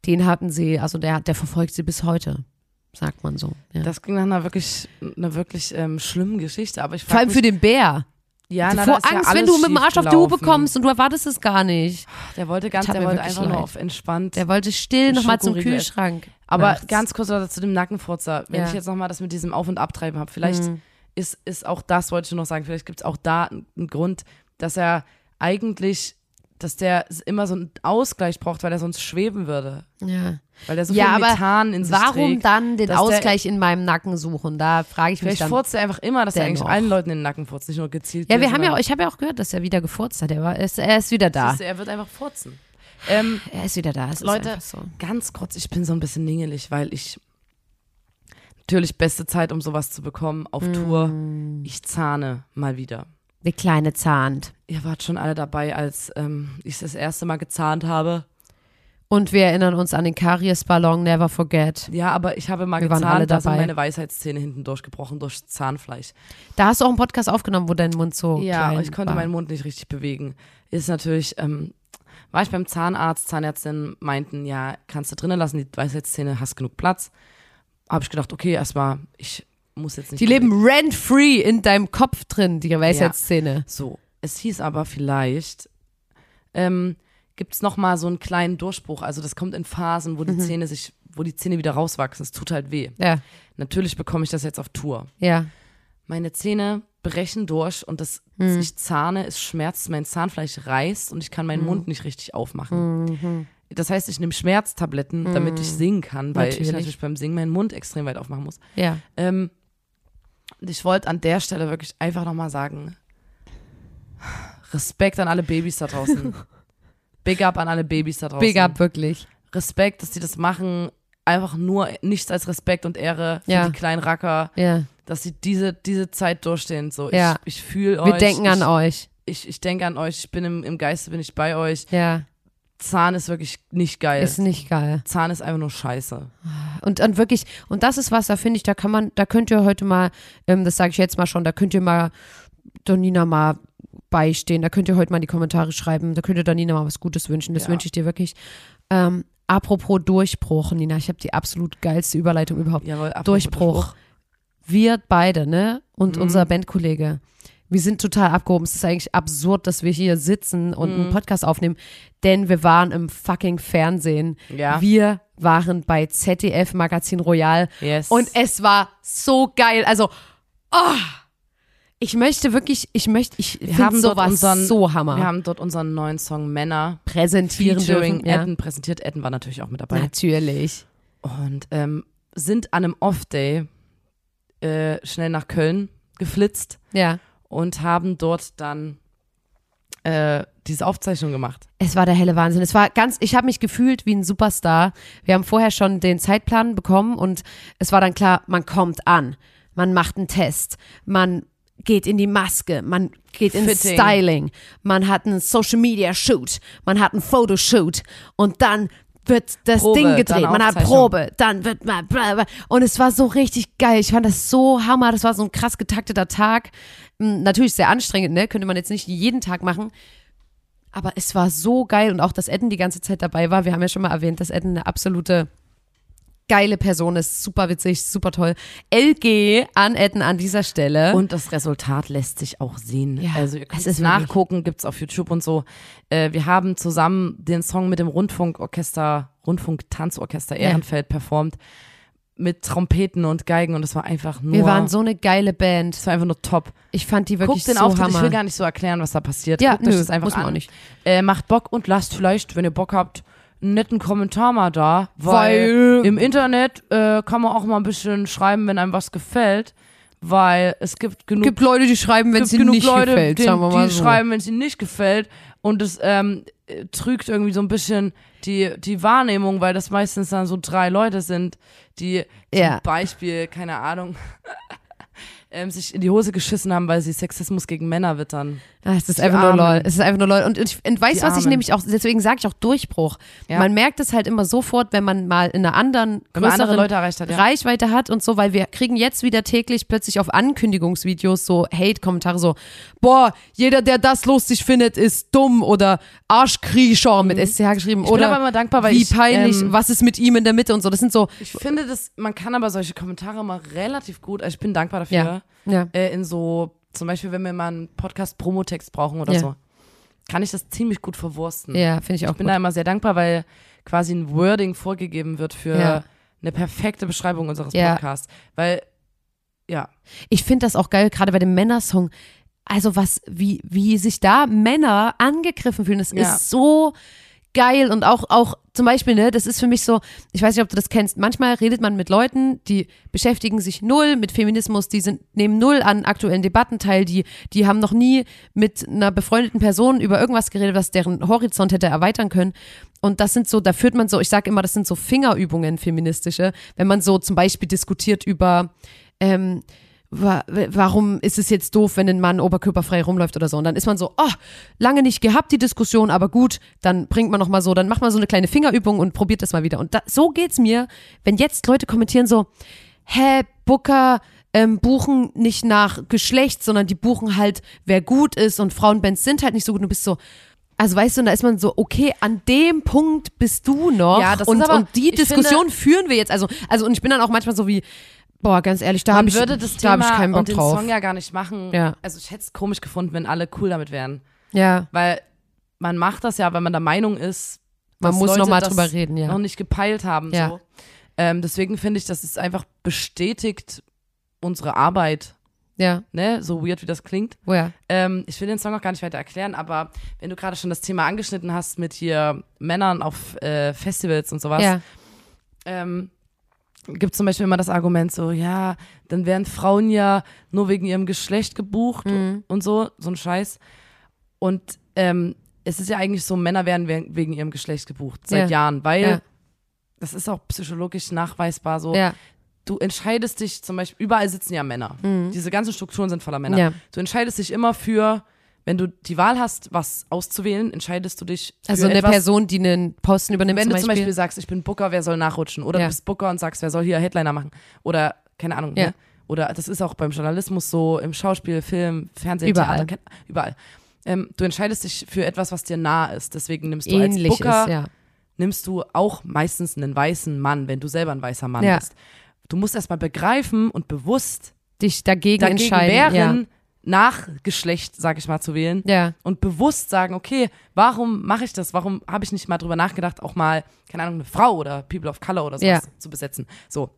den hatten sie, also der, der verfolgt sie bis heute, sagt man so. Ja. Das ging nach einer wirklich, einer wirklich ähm, schlimmen Geschichte. Aber ich Vor allem frag für mich, den Bär. Ja, na, Vor ist ja Angst, wenn du mit dem Arsch auf die schiefgelaufen. kommst und du erwartest es gar nicht. Der wollte ganz, der wollte einfach nur leid. auf entspannt. Der wollte still nochmal zum. Kühlschrank. Aber nachts. ganz kurz noch zu dem Nackenfurzer. Wenn Ja. ich jetzt nochmal das mit diesem Auf- und Abtreiben habe, vielleicht Mhm. ist, ist auch das, wollte ich nur noch sagen, vielleicht gibt es auch da einen Grund, dass er eigentlich, dass der immer so einen Ausgleich braucht, weil er sonst schweben würde. Ja, Weil er so Ja, viel aber Methan in sich warum trägt. dann den dass der- Ausgleich in meinem Nacken suchen? Da frage ich mich Vielleicht dann. furzt er einfach immer, dass er eigentlich allen Leuten in den Nacken furzt, nicht nur gezielt. Ja, wir haben ja, auch- ich habe ja auch gehört, dass er wieder gefurzt hat. Er, war, er, ist, er ist wieder da. Du, er wird einfach furzen. Ähm, Er ist wieder da. Es ist Leute, so. ganz kurz, ich bin so ein bisschen ningelig, weil ich natürlich beste Zeit, um sowas zu bekommen auf Tour. Mm. Ich zahne mal wieder. Der kleine zahnt. Ihr wart schon alle dabei, als ähm, ich das erste Mal gezahnt habe. Und wir erinnern uns an den Kariesballon, never forget. Ja, aber ich habe mal Wir waren alle gezahnt, da sind dabei. meine Weisheitszähne hinten durchgebrochen durch Zahnfleisch. Da hast du auch einen Podcast aufgenommen, wo dein Mund so Ja, klein ich konnte war. meinen Mund nicht richtig bewegen. Ist natürlich, ähm, war ich beim Zahnarzt, Zahnärztin meinten, ja, kannst du drinnen lassen, die Weisheitszähne, hast genug Platz. Habe ich gedacht, okay, erstmal, ich muss jetzt nicht. Die leben rent-free in deinem Kopf drin, die Weisheitszähne. So, es hieß aber vielleicht, ähm, gibt es nochmal so einen kleinen Durchbruch. Also das kommt in Phasen, wo die Zähne sich, wo die Zähne wieder rauswachsen. Es tut halt weh. Ja, Natürlich bekomme ich das jetzt auf Tour. ja. Meine Zähne brechen durch und das, Hm. ich zahne, es schmerzt, mein Zahnfleisch reißt und ich kann meinen Hm. Mund nicht richtig aufmachen. Das heißt, ich nehme Schmerztabletten, damit ich singen kann, weil ich. Natürlich. natürlich beim Singen meinen Mund extrem weit aufmachen muss. Ja. Ähm, und ich wollte an der Stelle wirklich einfach nochmal sagen, Respekt an alle Babys da draußen. [laughs] Big up an alle Babys da draußen. Big up, wirklich. Respekt, dass die das machen. Einfach nur nichts als Respekt und Ehre für Ja. die kleinen Racker, Ja. dass sie diese, diese Zeit durchstehen. So, Ja. ich, ich fühle euch. Wir denken ich, an euch. Ich, ich denke an euch. Ich bin im, im Geiste, bin ich bei euch. Ja. Zahn ist wirklich nicht geil. Ist nicht geil. Zahn ist einfach nur scheiße. Und, und wirklich, und das ist was, da finde ich, da kann man, da könnt ihr heute mal, ähm, das sage ich jetzt mal schon, da könnt ihr mal Donina mal beistehen, da könnt ihr heute mal in die Kommentare schreiben, da könnt ihr Donina mal was Gutes wünschen, das Ja. wünsche ich dir wirklich. Ähm, apropos Durchbruch, Nina, ich habe die absolut geilste Überleitung überhaupt. Jawohl, apropos Durchbruch. Wir beide, ne? Und Mhm. unser Bandkollege. Wir sind total abgehoben. Es ist eigentlich absurd, dass wir hier sitzen und Mhm. einen Podcast aufnehmen, denn wir waren im fucking Fernsehen. Ja. Wir waren bei ZDF Magazin Royal Yes. und es war so geil. Also, oh, ich möchte wirklich, ich möchte, ich Wir finde sowas unseren- so Hammer. Wir haben dort unseren neuen Song Männer präsentieren featuring dürfen. Ja. Edden präsentiert. Edden war natürlich auch mit dabei. Natürlich. Und ähm, sind an einem Off-Day äh, schnell nach Köln geflitzt Ja. Und haben dort dann äh, diese Aufzeichnung gemacht. Es war der helle Wahnsinn. Es war ganz, ich habe mich gefühlt wie ein Superstar. Wir haben vorher schon den Zeitplan bekommen und es war dann klar, man kommt an, man macht einen Test, man geht in die Maske, man geht ins Fitting. Styling, man hat einen Social Media Shoot, man hat einen Fotoshoot und dann wird das Probe, Ding gedreht, man hat. Probe, dann wird man bla bla. und es war so richtig geil. Ich fand das so hammer, das war so ein krass getakteter Tag. Hm, Natürlich sehr anstrengend, ne? Könnte man jetzt nicht jeden Tag machen. Aber es war so geil und auch, dass Edden die ganze Zeit dabei war. Wir haben ja schon mal erwähnt, dass Edden eine absolute geile Person ist, super witzig, super toll. LG anadden an dieser Stelle. Und das Resultat lässt sich auch sehen. Ja, also ihr könnt es ist wirklich- nachgucken, gibt's auf YouTube und so. Äh, wir haben zusammen den Song mit dem Rundfunkorchester, Rundfunk-Tanzorchester Ehrenfeld performt. Mit Trompeten und Geigen und es war einfach nur. wir waren so eine geile Band. es war einfach nur top. Ich fand die wirklich Guckt den so Auftritt, ich Hammer. will gar nicht so erklären, was da passiert. ja, Guckt euch nö, das einfach muss man an. auch nicht. Äh, macht Bock und lasst vielleicht, wenn ihr Bock habt, einen netten Kommentar mal da, weil, Weil- im Internet äh, kann man auch mal ein bisschen schreiben, wenn einem was gefällt, weil es gibt genug gibt Leute, die schreiben, wenn es ihnen nicht Leute, gefällt, denen, sagen wir mal die so. schreiben, wenn es ihnen nicht gefällt und es ähm, äh, trügt irgendwie so ein bisschen die, die Wahrnehmung, weil das meistens dann so drei Leute sind, die zum Ja. Beispiel, keine Ahnung, [laughs] ähm, sich in die Hose geschissen haben, weil sie Sexismus gegen Männer wittern. Ah, es ist Die einfach nur Armen. lol. Es ist einfach nur lol. Und ich und weißt du, was ich Armen. nämlich auch, deswegen sage ich auch Durchbruch. Ja. Man merkt es halt immer sofort, wenn man mal in einer anderen, andere größeren erreicht hat, ja. Reichweite hat und so, weil wir kriegen jetzt wieder täglich plötzlich auf Ankündigungsvideos so Hate-Kommentare so, boah, jeder, der das lustig findet, ist dumm oder Arschkriecher mit SCH geschrieben Mhm. Ich bin oder aber immer dankbar, weil wie ich, peinlich, ähm, was ist mit ihm in der Mitte und so. Das sind so, Ich finde, das, man kann aber solche Kommentare mal relativ gut, also ich bin dankbar dafür, Ja. Ja, äh, in so, zum Beispiel, wenn wir mal einen Podcast-Promotext brauchen oder Ja. so, kann ich das ziemlich gut verwursten. ja, finde ich auch Ich bin gut. da immer sehr dankbar, weil quasi ein Wording vorgegeben wird für Ja. eine perfekte Beschreibung unseres. Podcasts. Weil, ja, Ich finde das auch geil, gerade bei dem Männersong. Also was, wie, wie sich da Männer angegriffen fühlen, das ist so geil und auch, auch zum Beispiel, ne, das ist für mich so, ich weiß nicht, ob du das kennst, manchmal redet man mit Leuten, die beschäftigen sich null mit Feminismus, die sind, nehmen null an aktuellen Debatten teil, die, die haben noch nie mit einer befreundeten Person über irgendwas geredet, was deren Horizont hätte erweitern können. Und das sind so, da führt man so, ich sage immer, das sind so Fingerübungen feministische, wenn man so zum Beispiel diskutiert über, ähm, warum ist es jetzt doof, wenn ein Mann oberkörperfrei rumläuft oder so? Und dann ist man so, oh, lange nicht gehabt die Diskussion, aber gut, dann bringt man noch mal so, dann macht man so eine kleine Fingerübung und probiert das mal wieder. Und da, so geht's mir, wenn jetzt Leute kommentieren so, hä, Booker ähm, buchen nicht nach Geschlecht, sondern die buchen halt, wer gut ist und Frauenbands sind halt nicht so gut. Und du bist so, also weißt du, und da ist man so, okay, an dem Punkt bist du noch. Ja, das und, ist aber- und die Diskussion führen wir jetzt. Also, also und ich bin dann auch manchmal so wie, boah, ganz ehrlich, da habe ich, würde das da Thema ich keinen Bock und den drauf. Song ja gar nicht machen. Ja. Also ich hätte es komisch gefunden, wenn alle cool damit wären. Ja, Weil man macht das ja, weil man der Meinung ist, man dass muss Leute noch mal das drüber reden, ja. noch nicht gepeilt haben. Ja. So. Ähm, deswegen finde ich, das ist einfach bestätigt unsere Arbeit, Ja, ne? So weird wie das klingt. woher? Ähm, ich will den Song auch gar nicht weiter erklären, aber wenn du gerade schon das Thema angeschnitten hast mit hier Männern auf äh, Festivals und sowas, Ja, ähm, gibt zum Beispiel immer das Argument so, ja, dann werden Frauen ja nur wegen ihrem Geschlecht gebucht Mhm. und so, so ein Scheiß. Und ähm, es ist ja eigentlich so, Männer werden we- wegen ihrem Geschlecht gebucht, seit Ja. Jahren, weil Ja. das ist auch psychologisch nachweisbar so. ja, Du entscheidest dich zum Beispiel, überall sitzen ja Männer. Diese ganzen Strukturen sind voller Männer. Mhm. Ja. Du entscheidest dich immer für, wenn du die Wahl hast, was auszuwählen, entscheidest du dich für also eine etwas, Person, die einen Posten übernimmt wenn zum du zum Beispiel sagst, ich bin Booker, wer soll nachrutschen? Oder Ja. du bist Booker und sagst, wer soll hier Headliner machen? Oder, keine Ahnung, Ja. ne? Oder das ist auch beim Journalismus so, im Schauspiel, Film, Fernsehen, Überall. Theater, überall. Ähm, du entscheidest dich für etwas, was dir nah ist. Deswegen nimmst du ähnlich als Booker, ist, ja. nimmst du auch meistens einen weißen Mann, wenn du selber ein weißer Mann Ja. bist. Du musst erstmal begreifen und bewusst Dich dagegen, dagegen entscheiden. wehren, nach Geschlecht, sag ich mal, zu wählen ja. und bewusst sagen, okay, warum mache ich das? Warum habe ich nicht mal drüber nachgedacht, auch mal, keine Ahnung, eine Frau oder People of Color oder sowas Ja. zu besetzen? So.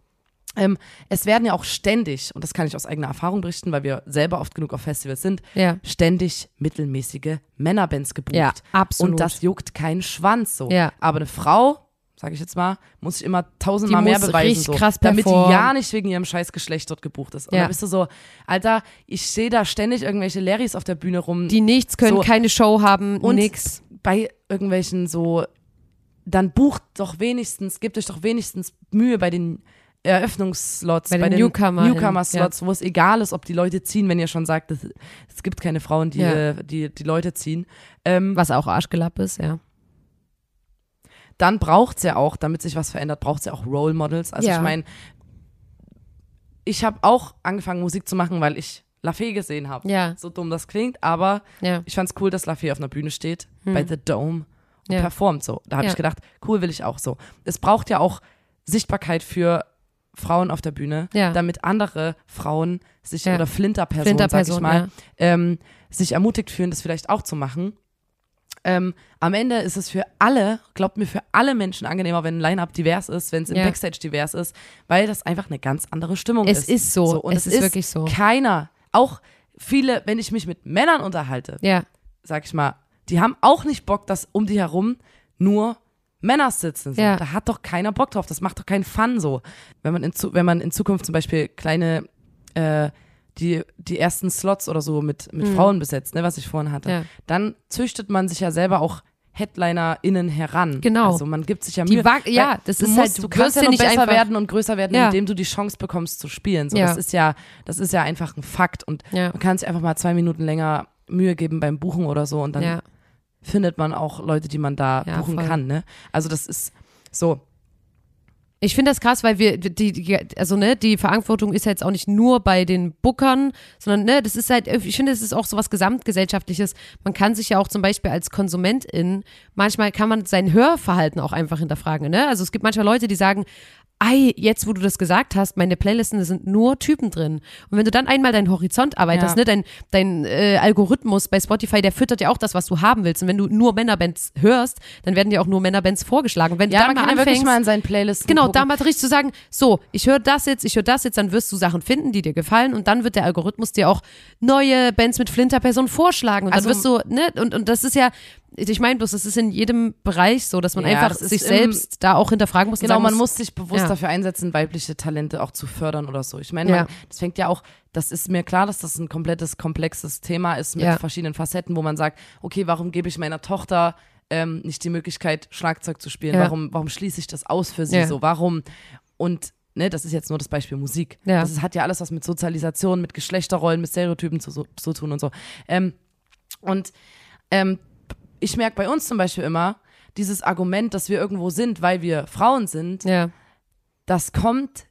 Ähm, es werden ja auch ständig, und das kann ich aus eigener Erfahrung berichten, weil wir selber oft genug auf Festivals sind, Ja. ständig mittelmäßige Männerbands gebucht. Ja, absolut. Und das juckt keinen Schwanz so. Ja. Aber eine Frau, sage ich jetzt mal, muss sich immer tausendmal Die mehr beweisen, so, damit die ja nicht wegen ihrem scheiß Geschlecht dort gebucht ist. Und Ja. dann bist du so, Alter, ich sehe da ständig irgendwelche Larrys auf der Bühne rum, Die nichts können, So. keine Show haben, und nix. bei irgendwelchen so, dann bucht doch wenigstens, gebt euch doch wenigstens Mühe bei den Eröffnungsslots, Bei bei, den den Newcomer- Newcomer-Slots, wo es egal ist, ob die Leute ziehen, wenn ihr schon sagt, es, es gibt keine Frauen, die, Ja. äh, die die Leute ziehen. Ähm, Was auch Arschgelapp ist, ja. Dann braucht's ja auch, damit sich was verändert, braucht's ja auch Role Models. Also Ja. ich meine, ich habe auch angefangen Musik zu machen, weil ich Lafay gesehen habe. Ja. So dumm das klingt, aber Ja. ich fand's cool, dass Lafay auf einer Bühne steht, bei The Dome und Hm. Ja. performt so. Da habe ich gedacht, cool will ich auch so. Es braucht ja auch Sichtbarkeit für Frauen auf der Bühne, damit andere Frauen sich oder Flinterpersonen, sag ich mal, ähm, sich ermutigt fühlen, das vielleicht auch zu machen. Ähm, am Ende ist es für alle, glaubt mir, für alle Menschen angenehmer, wenn ein Line-Up divers ist, wenn es im Ja. Backstage divers ist, weil das einfach eine ganz andere Stimmung Es ist. ist so. und Es ist wirklich so. Keiner, auch viele, wenn ich mich mit Männern unterhalte, Ja, sag ich mal, die haben auch nicht Bock, dass um die herum nur Männer sitzen. So. Ja. Da hat doch keiner Bock drauf. Das macht doch keinen Fun so. Wenn man in, wenn man in Zukunft zum Beispiel kleine, äh, die, die ersten Slots oder so mit, mit Frauen besetzt, ne, was ich vorhin hatte, Mhm. Ja. dann züchtet man sich ja selber auch HeadlinerInnen heran. Genau. Also man gibt sich ja Die Mühe. Wa- ja, das du ist musst, halt- du du kannst wirst ja noch nicht besser einfach- werden und größer werden, Ja. indem du die Chance bekommst zu spielen. So, Ja. Das ist ja, das ist ja einfach ein Fakt und Ja. man kann sich einfach mal zwei Minuten länger Mühe geben beim Buchen oder so und dann findet man auch Leute, die man da buchen voll. kann. Ne? Also das ist so. Ich finde das krass, weil wir die, die also ne, die Verantwortung ist jetzt auch nicht nur bei den Bookern, sondern ne, das ist halt, ich finde, es ist auch so was gesamtgesellschaftliches. Man kann sich ja auch zum Beispiel als Konsumentin, manchmal kann man sein Hörverhalten auch einfach hinterfragen. Ne? Also es gibt manchmal Leute, die sagen, Ei, jetzt wo du das gesagt hast, meine Playlisten sind nur Typen drin. Und wenn du dann einmal deinen Horizont arbeitest, Ja. ne, dein, dein äh, Algorithmus bei Spotify, der füttert ja auch das, was du haben willst. Und wenn du nur Männerbands hörst, dann werden dir auch nur Männerbands vorgeschlagen. Und wenn Ja, du man dann kann mal ja wirklich anfängst, mal in seinen Playlisten Genau, gucken. da mal richtig zu sagen, so, ich höre das jetzt, ich höre das jetzt, dann wirst du Sachen finden, die dir gefallen und dann wird der Algorithmus dir auch neue Bands mit Flinterpersonen vorschlagen und Also- dann wirst du, ne, und, und das ist ja, ich meine bloß, das ist in jedem Bereich so, dass man Ja, einfach das sich selbst da auch hinterfragen muss. Genau, man muss, muss sich bewusst Ja. dafür einsetzen, weibliche Talente auch zu fördern oder so. Ich meine, Ja. das fängt ja auch, das ist mir klar, dass das ein komplettes, komplexes Thema ist mit verschiedenen Facetten, wo man sagt, okay, warum gebe ich meiner Tochter ähm, nicht die Möglichkeit, Schlagzeug zu spielen? Warum, warum schließe ich das aus für sie so? Warum? Und ne, das ist jetzt nur das Beispiel Musik. Das ist, hat ja alles was mit Sozialisation, mit Geschlechterrollen, mit Stereotypen zu, zu tun und so. Ähm, und ähm, ich merke bei uns zum Beispiel immer, dieses Argument, dass wir irgendwo sind, weil wir Frauen sind, Ja, das kommt,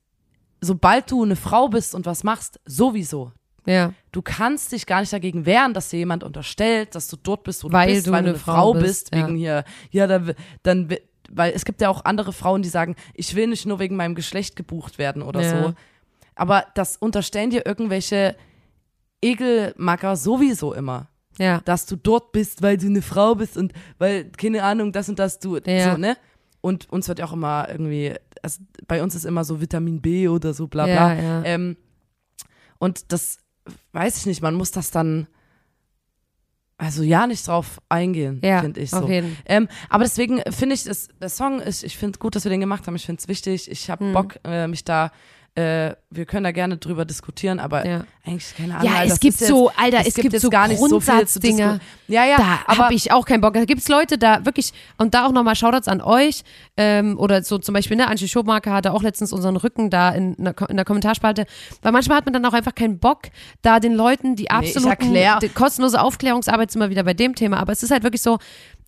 sobald du eine Frau bist und was machst, sowieso. ja, Du kannst dich gar nicht dagegen wehren, dass dir jemand unterstellt, dass du dort bist, wo Weil du bist, du weil du eine Frau Frau bist, bist, ja. wegen hier, ja, dann, dann, weil es gibt ja auch andere Frauen, die sagen, ich will nicht nur wegen meinem Geschlecht gebucht werden oder Ja. so. Aber das unterstellen dir irgendwelche Egelmacker sowieso immer ja, dass du dort bist, weil du eine Frau bist und weil, keine Ahnung, das und das du, Ja. so, ne? Und uns wird ja auch immer irgendwie, also bei uns ist immer so Vitamin B oder so, bla ja, bla. ja. Ähm, und das weiß ich nicht, man muss das dann, also ja, nicht drauf eingehen, ja, finde ich auf so. jeden Ähm, aber deswegen finde ich, das, der Song ist, ich finde gut, dass wir den gemacht haben. Ich finde es wichtig. Ich habe Hm. Bock, äh, mich da, äh, wir können da gerne drüber diskutieren, aber Ja. eigentlich keine Ahnung. Ja, es gibt ist jetzt- so, Alter, es, gibt gibt jetzt so gar nicht so viel zu diskutieren. Ja, ja, da habe ich auch keinen Bock. Da gibt's Leute, da wirklich, und da auch nochmal Shoutouts an euch, ähm, oder so zum Beispiel, ne, Antje Schomaker hatte auch letztens unseren Rücken da in, in der Kommentarspalte, weil manchmal hat man dann auch einfach keinen Bock, da den Leuten die erklär- die kostenlose Aufklärungsarbeit sind wir wieder bei dem Thema, aber es ist halt wirklich so,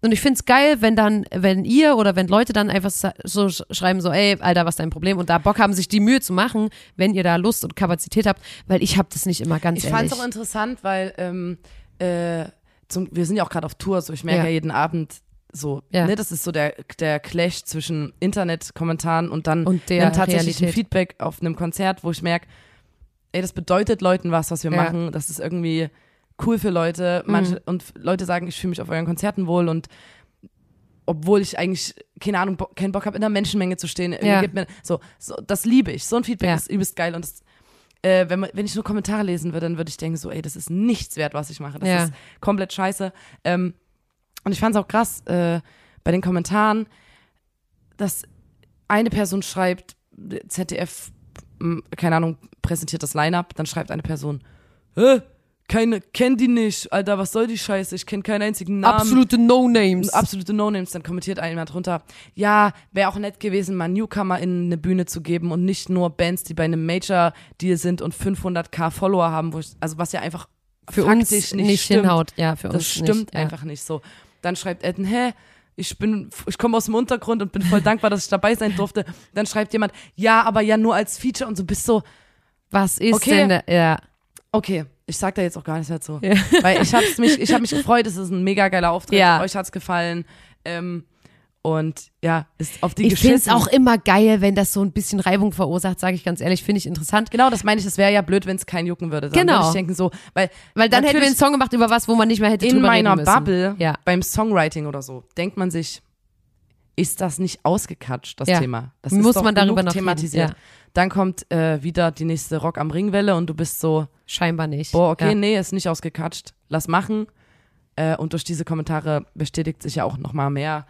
und ich find's geil, wenn dann, wenn ihr oder wenn Leute dann einfach so sch- schreiben, so, ey, Alter, was ist dein Problem? Und da Bock haben, sich die Mühe zu machen, wenn ihr da Lust und Kapazität habt, weil ich habe das nicht immer ganz Ich ehrlich. fand es auch interessant, weil ähm, äh, zum, wir sind ja auch gerade auf Tour, so ich merke ja. Ja. jeden Abend so, Ja. ne, das ist so der, der Clash zwischen Internetkommentaren und dann Und der tatsächlichen. Feedback auf einem Konzert, wo ich merke, ey, das bedeutet Leuten was, was wir Ja. machen, das ist irgendwie cool für Leute. Manche, Mhm. Und Leute sagen, ich fühle mich auf euren Konzerten wohl und obwohl ich eigentlich, keine Ahnung, bo keinen Bock habe, in der Menschenmenge zu stehen. Ja. gibt Mir, so, so, das liebe ich. So ein Feedback Ja. ist übelst geil und das äh, wenn, man, wenn ich nur Kommentare lesen würde, dann würde ich denken, so, ey, das ist nichts wert, was ich mache. Das Ja. ist komplett scheiße. Ähm, und ich fand es auch krass äh, bei den Kommentaren, dass eine Person schreibt, ZDF, keine Ahnung, präsentiert das Line-Up, dann schreibt eine Person, Hä? Keine, kenn die nicht, Alter, was soll die Scheiße? Ich kenne keinen einzigen Namen. Absolute No-Names. Absolute No-Names, dann kommentiert einer drunter, ja, wäre auch nett gewesen, mal Newcomer in eine Bühne zu geben und nicht nur Bands, die bei einem Major-Deal sind und 500k Follower haben, wo ich, also was ja einfach für uns nicht, nicht, stimmt. hinhaut. Ja, für Das uns stimmt nicht, ja. einfach nicht so. Dann schreibt Edden, hä, ich bin, ich komme aus dem Untergrund und bin voll dankbar, dass ich dabei sein durfte. Dann schreibt jemand, ja, aber ja nur als Feature und so bist so, Was ist Okay. denn ja. okay, ich sag da jetzt auch gar nicht dazu. Ja. [laughs] Weil ich hab's mich, ich habe mich gefreut, es ist ein mega geiler Auftritt. Ja. Euch hat's gefallen. Ähm, Und ja, ist auf die Ich finde es auch immer geil, wenn das so ein bisschen Reibung verursacht, sage ich ganz ehrlich, finde ich interessant. Genau, das meine ich, das wäre ja blöd, wenn es keinen jucken würde. Dann Genau. würde ich denken so, weil, Weil dann hätten wir einen Song gemacht über was, wo man nicht mehr hätte in meiner reden. Bubble Ja. beim Songwriting oder so denkt man sich, ist das nicht ausgekatscht, das Ja. Thema? Das Muss man darüber noch reden, thematisiert. ja. Dann kommt äh, wieder die nächste Rock am Ringwelle und du bist so, Scheinbar nicht. boah, okay, Ja. nee, ist nicht ausgekatscht, lass machen. Äh, und durch diese Kommentare bestätigt sich ja auch nochmal mehr,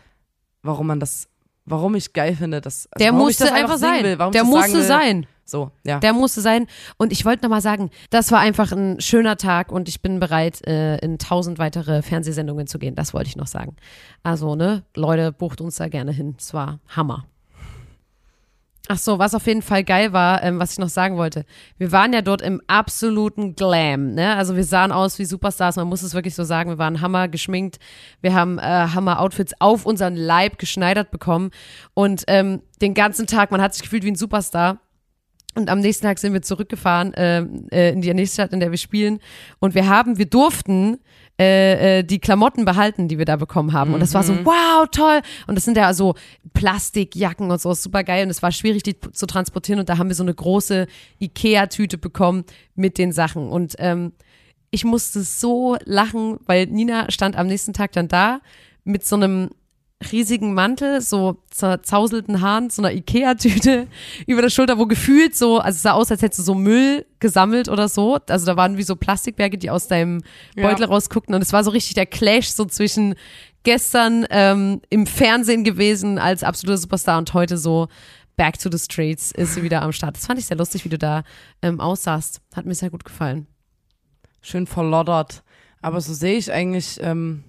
warum man das, warum ich geil finde, dass also Der musste das einfach sein. Will, Der musste sein. So, ja. Der musste sein. Und ich wollte nochmal sagen, das war einfach ein schöner Tag und ich bin bereit, äh, in tausend weitere Fernsehsendungen zu gehen. Das wollte ich noch sagen. Also, ne, Leute, bucht uns da gerne hin. Es war Hammer. Ach so, was auf jeden Fall geil war, ähm, was ich noch sagen wollte. Wir waren ja dort im absoluten Glam, ne? Also wir sahen aus wie Superstars, man muss es wirklich so sagen. Wir waren Hammer geschminkt, wir haben äh, Hammer Outfits auf unseren Leib geschneidert bekommen und ähm, den ganzen Tag, man hat sich gefühlt wie ein Superstar. Und am nächsten Tag sind wir zurückgefahren ähm, äh, in die nächste Stadt, in der wir spielen. Und wir haben, wir durften äh, äh, die Klamotten behalten, die wir da bekommen haben. Und das war so, wow, toll. Und das sind ja so Plastikjacken und so, super geil. Und es war schwierig, die zu transportieren. Und da haben wir so eine große Ikea-Tüte bekommen mit den Sachen. Und ähm, ich musste so lachen, weil Nina stand am nächsten Tag dann da mit so einem riesigen Mantel, so zerzauselten Haaren, so einer Ikea-Tüte [laughs] über der Schulter, wo gefühlt so, also es sah aus, als hättest du so Müll gesammelt oder so. Also da waren wie so Plastikberge, die aus deinem Beutel rausguckten. Und es war so richtig der Clash so zwischen gestern ähm, im Fernsehen gewesen als absoluter Superstar und heute so back to the streets ist sie wieder am Start. Das fand ich sehr lustig, wie du da ähm, aussahst. Hat mir sehr gut gefallen. schön verloddert. Aber so sehe ich eigentlich, ähm,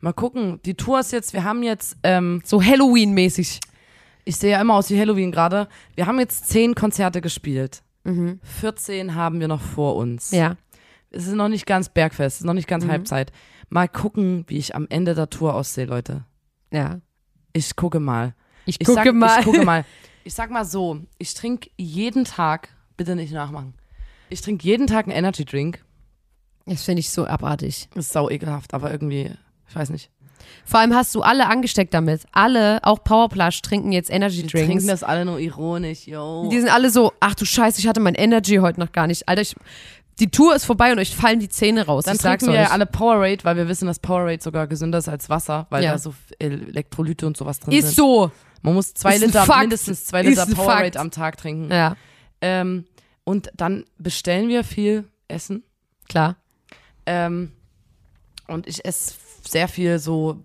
mal gucken, die Tour ist jetzt, wir haben jetzt, ähm, So Halloween-mäßig. ich sehe ja immer aus wie Halloween gerade, wir haben jetzt zehn Konzerte gespielt. 14 haben wir noch vor uns. Mhm. Ja. Es ist noch nicht ganz Bergfest, es ist noch nicht ganz Halbzeit. Mal gucken, wie ich am Ende der Tour aussehe, Leute. Ja. Ich gucke mal. Ich Ich gucke sag, mal. Ich gucke mal. [laughs] Ich sag mal so, ich trinke jeden Tag, bitte nicht nachmachen. Ich trinke jeden Tag einen Energy Drink. Das finde ich so abartig. Das ist sau ekelhaft, aber irgendwie, ich weiß nicht. Vor allem hast du alle angesteckt damit. Alle, auch Powerplush, trinken jetzt Energy Die Drinks. trinken das alle nur ironisch, yo. Die sind alle so, ach du Scheiße, ich hatte mein Energy heute noch gar nicht. Alter, ich, die Tour ist vorbei und euch fallen die Zähne raus. Dann ich trinken wir euch. alle Powerade, weil wir wissen, dass Powerade sogar gesünder ist als Wasser, weil Ja. da so Elektrolyte und sowas drin ist sind. so. Man muss zwei Ist Liter, mindestens zwei Ist Liter ein Powerade am Tag trinken. Ja, Ähm, und dann bestellen wir viel Essen. klar. Ähm, und ich esse sehr viel so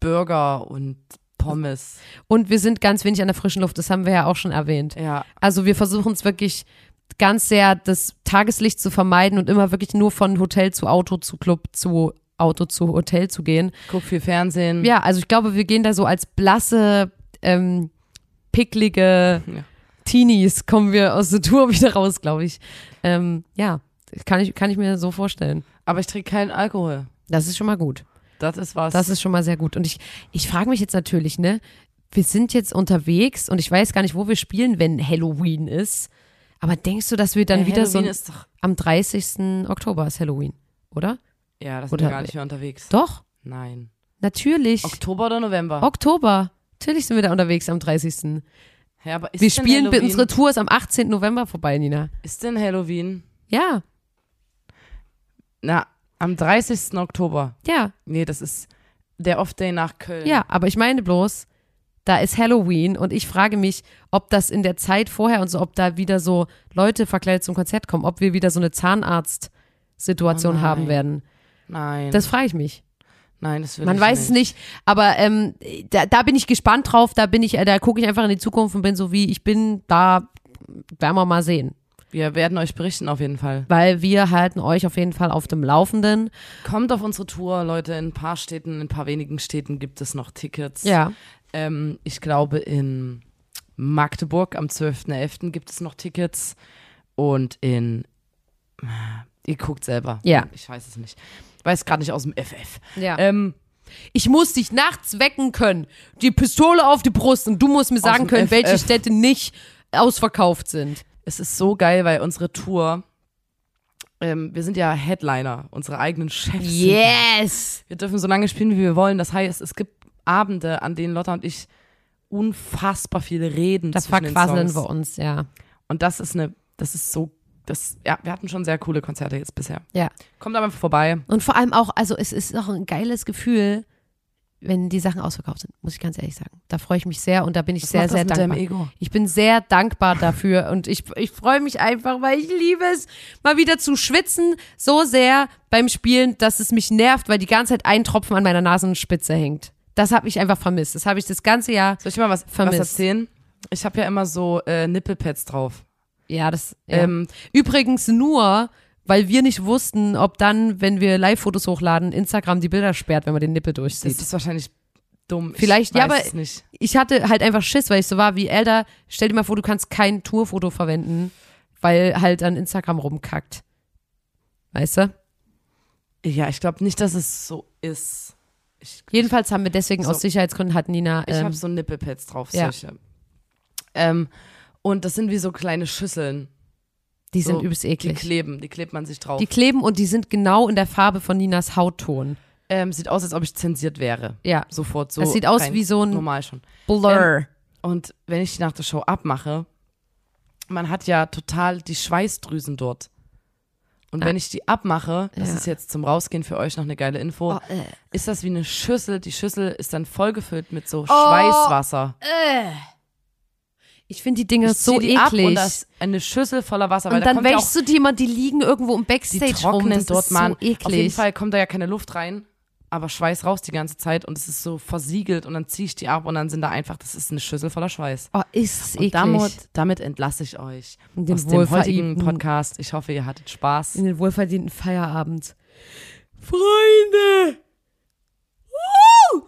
Burger und Pommes. Und wir sind ganz wenig an der frischen Luft, das haben wir ja auch schon erwähnt. Ja, Also wir versuchen es wirklich ganz sehr, das Tageslicht zu vermeiden und immer wirklich nur von Hotel zu Auto zu Club zu Auto zu Hotel zu gehen. guck viel Fernsehen. Ja, also ich glaube, wir gehen da so als blasse, ähm, picklige Ja. Teenies kommen wir aus der Tour [laughs] wieder raus, glaube ich. Ähm, ja, kann ich, kann ich mir so vorstellen. Aber ich trinke keinen Alkohol. Das ist schon mal gut. Das ist was. Das ist schon mal sehr gut. Und ich, ich frage mich jetzt natürlich, ne, wir sind jetzt unterwegs und ich weiß gar nicht, wo wir spielen, wenn Halloween ist. Aber denkst du, dass wir dann Ja, wieder so Halloween ist doch. am 30. Oktober ist Halloween, oder? Ja, das sind Oder- wir gar nicht mehr unterwegs. Doch, Nein. natürlich. Oktober oder November? Oktober. Natürlich sind wir da unterwegs am 30. Ja, aber ist Wir spielen, Halloween? unsere Tour ist am 18. November vorbei, Nina. Ist denn Halloween? Ja, Na, am 30. Oktober. ja, Nee, das ist der Off-Day nach Köln. ja. Aber ich meine bloß, da ist Halloween und ich frage mich, ob das in der Zeit vorher und so, ob da wieder so Leute verkleidet zum Konzert kommen, ob wir wieder so eine Zahnarzt-Situation Oh haben werden. Nein. Das frage ich mich. nein, das will Man weiß es nicht, aber ähm, da, da bin ich gespannt drauf. Da bin ich, äh, da gucke ich einfach in die Zukunft und bin so wie ich bin. Da werden wir mal sehen, Wir werden euch berichten auf jeden Fall. weil wir halten euch auf jeden Fall auf dem Laufenden. Kommt auf unsere Tour, Leute. In ein paar Städten, in ein paar wenigen Städten gibt es noch Tickets. Ja, Ähm, ich glaube, in Magdeburg am 12.11. gibt es noch Tickets. Und in. Ihr guckt selber. Ja. Ich weiß es nicht. Weiß gerade nicht aus dem FF. ja. Ähm, Ich muss dich nachts wecken können, die Pistole auf die Brust und du musst mir sagen können, FF. welche Städte nicht ausverkauft sind. Es ist so geil, weil unsere Tour. Ähm, wir sind ja Headliner, unsere eigenen Chefs. Yes! Wir dürfen so lange spielen, wie wir wollen. Das heißt, es gibt Abende, an denen Lotta und ich unfassbar viele reden. Da zwischen den verquasseln wir uns, ja. Und das ist eine, das ist so, das, ja, wir hatten schon sehr coole Konzerte jetzt bisher. Ja. Kommt aber vorbei. Und vor allem auch, also es ist auch ein geiles Gefühl, wenn die Sachen ausverkauft sind, muss ich ganz ehrlich sagen. Da freue ich mich sehr und da bin ich Was sehr, sehr dankbar. Ich bin sehr dankbar dafür und ich, ich freue mich einfach, weil ich liebe es, mal wieder zu schwitzen, so sehr beim Spielen, dass es mich nervt, weil die ganze Zeit ein Tropfen an meiner Nasenspitze hängt. Das habe ich einfach vermisst. Das habe ich das ganze Jahr. Soll ich mal was, was Vermisst. erzählen? Ich habe ja immer so äh, Nippelpads drauf. Ja, das. Ja. Ähm, Übrigens nur, weil wir nicht wussten, ob dann, wenn wir Live-Fotos hochladen, Instagram die Bilder sperrt, wenn man den Nippel das durchsieht. ist wahrscheinlich dumm. Vielleicht, ich ja, aber- es nicht. ich hatte halt einfach Schiss, weil ich so war wie, Elder, stell dir mal vor, du kannst kein Tourfoto verwenden, weil halt an Instagram rumkackt. Weißt du? Ja, ich glaube nicht, dass es so ist. Ich, Jedenfalls haben wir deswegen So. aus Sicherheitsgründen hat Nina. ich Ähm, habe so Nippelpads drauf, ja. solche. Ähm, und das sind wie so kleine Schüsseln. Die so, sind übelst Die eklig. kleben, die klebt man sich drauf. Die kleben und die sind genau in der Farbe von Ninas Hautton. ähm, sieht aus, als ob ich zensiert wäre. Ja. Sofort so. Das sieht aus wie so ein Normal schon. Blur. Und wenn ich die nach der Show abmache, man hat ja total die Schweißdrüsen dort. Und Ah. wenn ich die abmache, das Ja. ist jetzt zum Rausgehen für euch noch eine geile Info, Oh, äh. ist das wie eine Schüssel. Die Schüssel ist dann vollgefüllt mit Oh. so Schweißwasser. Ich finde die Dinger Ich so die eklig. und das eine Schüssel voller Wasser. und da dann ja wäschst du die mal, die liegen irgendwo im auch, die Backstage rum. Das dort, ist Mann. so eklig. Auf jeden Fall kommt da ja keine Luft rein, aber Schweiß raus die ganze Zeit und es ist so versiegelt und dann ziehe ich die ab und dann sind da einfach, das ist eine Schüssel voller Schweiß. Oh, ist Und eklig. damit, damit entlasse ich euch den aus dem heutigen wohlverdienten- Podcast. Ich hoffe, ihr hattet Spaß. in den wohlverdienten Feierabend. Freunde! Woo!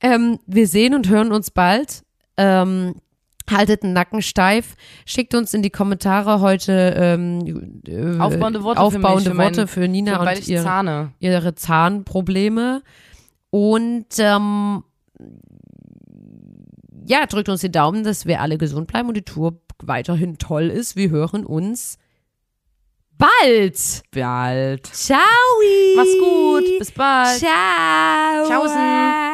Ähm, wir sehen und hören uns bald. Ähm, haltet den Nacken steif. Schickt uns in die Kommentare heute ähm, äh, Aufbauende Worte für aufbauende mich, für Worte mein- für Nina Für, und ihre, zahne. ihre Zahnprobleme. Und ähm, ja, drückt uns die Daumen, dass wir alle gesund bleiben und die Tour weiterhin toll ist. Wir hören uns bald. Bald. Ciao. Mach's gut. Bis bald. Ciao. Tschaußen.